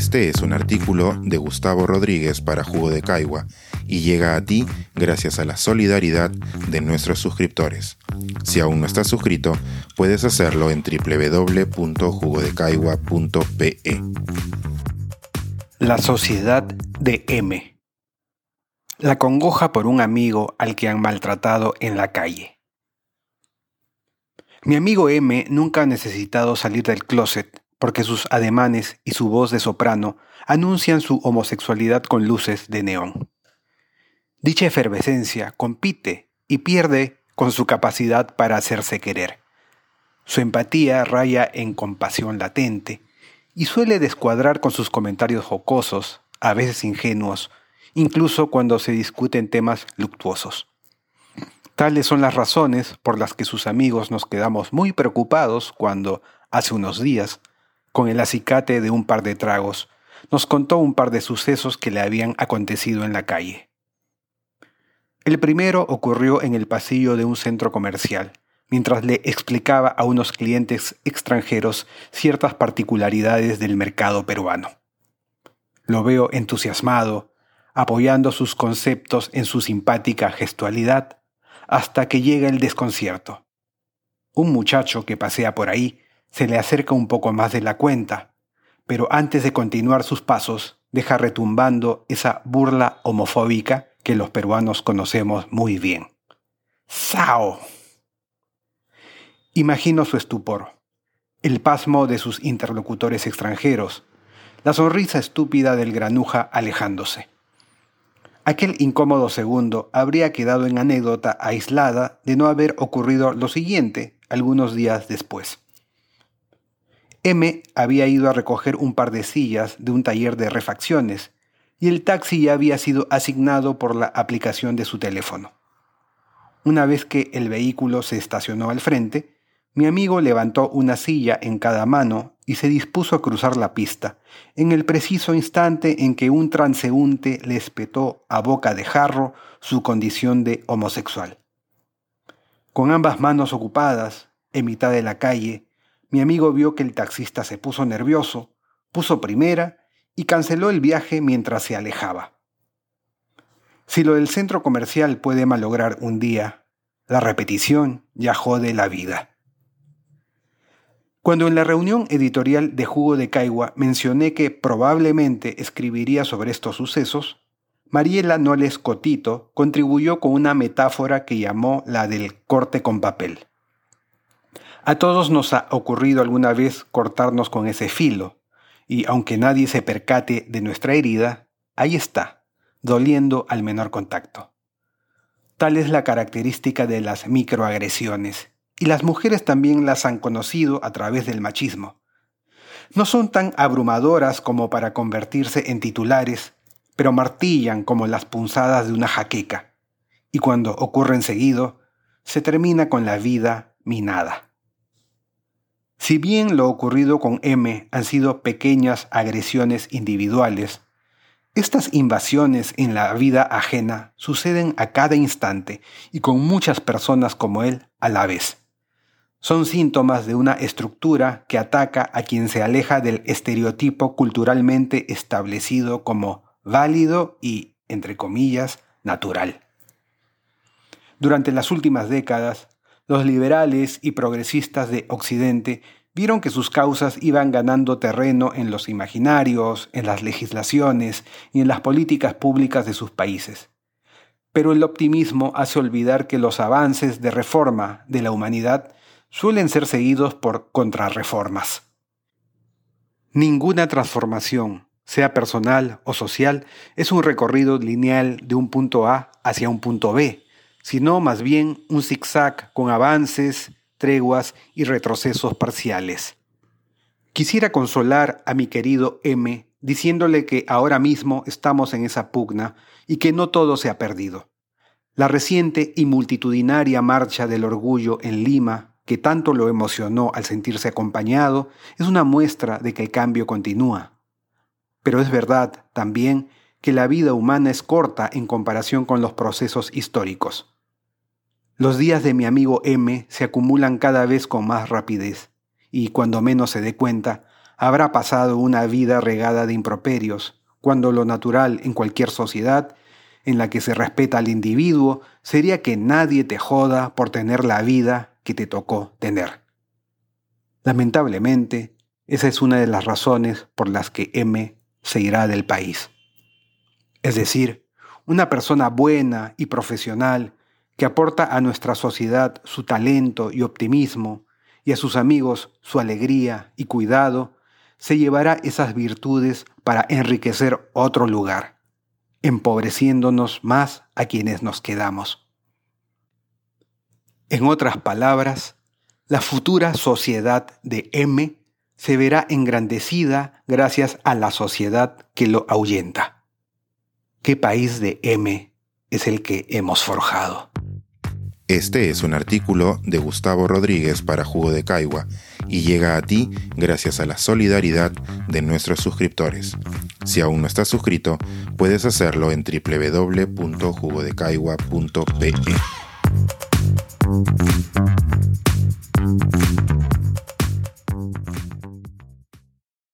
Este es un artículo de Gustavo Rodríguez para Jugo de Caigua y llega a ti gracias a la solidaridad de nuestros suscriptores. Si aún no estás suscrito, puedes hacerlo en www.jugodecaigua.pe. La sociedad de M. La congoja por un amigo al que han maltratado en la calle. Mi amigo M nunca ha necesitado salir del closet porque sus ademanes y su voz de soprano anuncian su homosexualidad con luces de neón. Dicha efervescencia compite y pierde con su capacidad para hacerse querer. Su empatía raya en compasión latente y suele descuadrar con sus comentarios jocosos, a veces ingenuos, incluso cuando se discuten temas luctuosos. Tales son las razones por las que sus amigos nos quedamos muy preocupados cuando, hace unos días, con el acicate de un par de tragos, nos contó un par de sucesos que le habían acontecido en la calle. El primero ocurrió en el pasillo de un centro comercial, mientras le explicaba a unos clientes extranjeros ciertas particularidades del mercado peruano. Lo veo entusiasmado, apoyando sus conceptos en su simpática gestualidad, hasta que llega el desconcierto. Un muchacho que pasea por ahí se le acerca un poco más de la cuenta, pero antes de continuar sus pasos deja retumbando esa burla homofóbica que los peruanos conocemos muy bien. ¡Sao! Imagino su estupor, el pasmo de sus interlocutores extranjeros, la sonrisa estúpida del granuja alejándose. Aquel incómodo segundo habría quedado en anécdota aislada de no haber ocurrido lo siguiente algunos días después. M había ido a recoger un par de sillas de un taller de refacciones y el taxi ya había sido asignado por la aplicación de su teléfono. Una vez que el vehículo se estacionó al frente, mi amigo levantó una silla en cada mano y se dispuso a cruzar la pista, en el preciso instante en que un transeúnte le espetó a boca de jarro su condición de homosexual. Con ambas manos ocupadas, en mitad de la calle, mi amigo vio que el taxista se puso nervioso, puso primera y canceló el viaje mientras se alejaba. Si lo del centro comercial puede malograr un día, la repetición ya jode la vida. Cuando en la reunión editorial de Jugo de Caigua mencioné que probablemente escribiría sobre estos sucesos, Mariela Noles Cotito contribuyó con una metáfora que llamó la del corte con papel. A todos nos ha ocurrido alguna vez cortarnos con ese filo, y aunque nadie se percate de nuestra herida, ahí está, doliendo al menor contacto. Tal es la característica de las microagresiones, y las mujeres también las han conocido a través del machismo. No son tan abrumadoras como para convertirse en titulares, pero martillan como las punzadas de una jaqueca, y cuando ocurren seguido, se termina con la vida minada. Si bien lo ocurrido con M han sido pequeñas agresiones individuales, estas invasiones en la vida ajena suceden a cada instante y con muchas personas como él a la vez son síntomas de una estructura que ataca a quien se aleja del estereotipo culturalmente establecido como válido y, entre comillas, natural. Durante las últimas décadas, los liberales y progresistas de Occidente vieron que sus causas iban ganando terreno en los imaginarios, en las legislaciones y en las políticas públicas de sus países. Pero el optimismo hace olvidar que los avances de reforma de la humanidad suelen ser seguidos por contrarreformas. Ninguna transformación, sea personal o social, es un recorrido lineal de un punto A hacia un punto B, sino más bien un zigzag con avances, treguas y retrocesos parciales. Quisiera consolar a mi querido M diciéndole que ahora mismo estamos en esa pugna y que no todo se ha perdido. La reciente y multitudinaria marcha del orgullo en Lima que tanto lo emocionó al sentirse acompañado, es una muestra de que el cambio continúa. Pero es verdad también que la vida humana es corta en comparación con los procesos históricos. Los días de mi amigo M se acumulan cada vez con más rapidez y cuando menos se dé cuenta, habrá pasado una vida regada de improperios, cuando lo natural en cualquier sociedad en la que se respeta al individuo sería que nadie te joda por tener la vida que te tocó tener. Lamentablemente, esa es una de las razones por las que M se irá del país. Es decir, una persona buena y profesional que aporta a nuestra sociedad su talento y optimismo y a sus amigos su alegría y cuidado, se llevará esas virtudes para enriquecer otro lugar, empobreciéndonos más a quienes nos quedamos. En otras palabras, la futura sociedad de M se verá engrandecida gracias a la sociedad que lo ahuyenta. ¿Qué país de M es el que hemos forjado? Este es un artículo de Gustavo Rodríguez para Jugo de Caigua y llega a ti gracias a la solidaridad de nuestros suscriptores. Si aún no estás suscrito, puedes hacerlo en www.jugodecaigua.pe.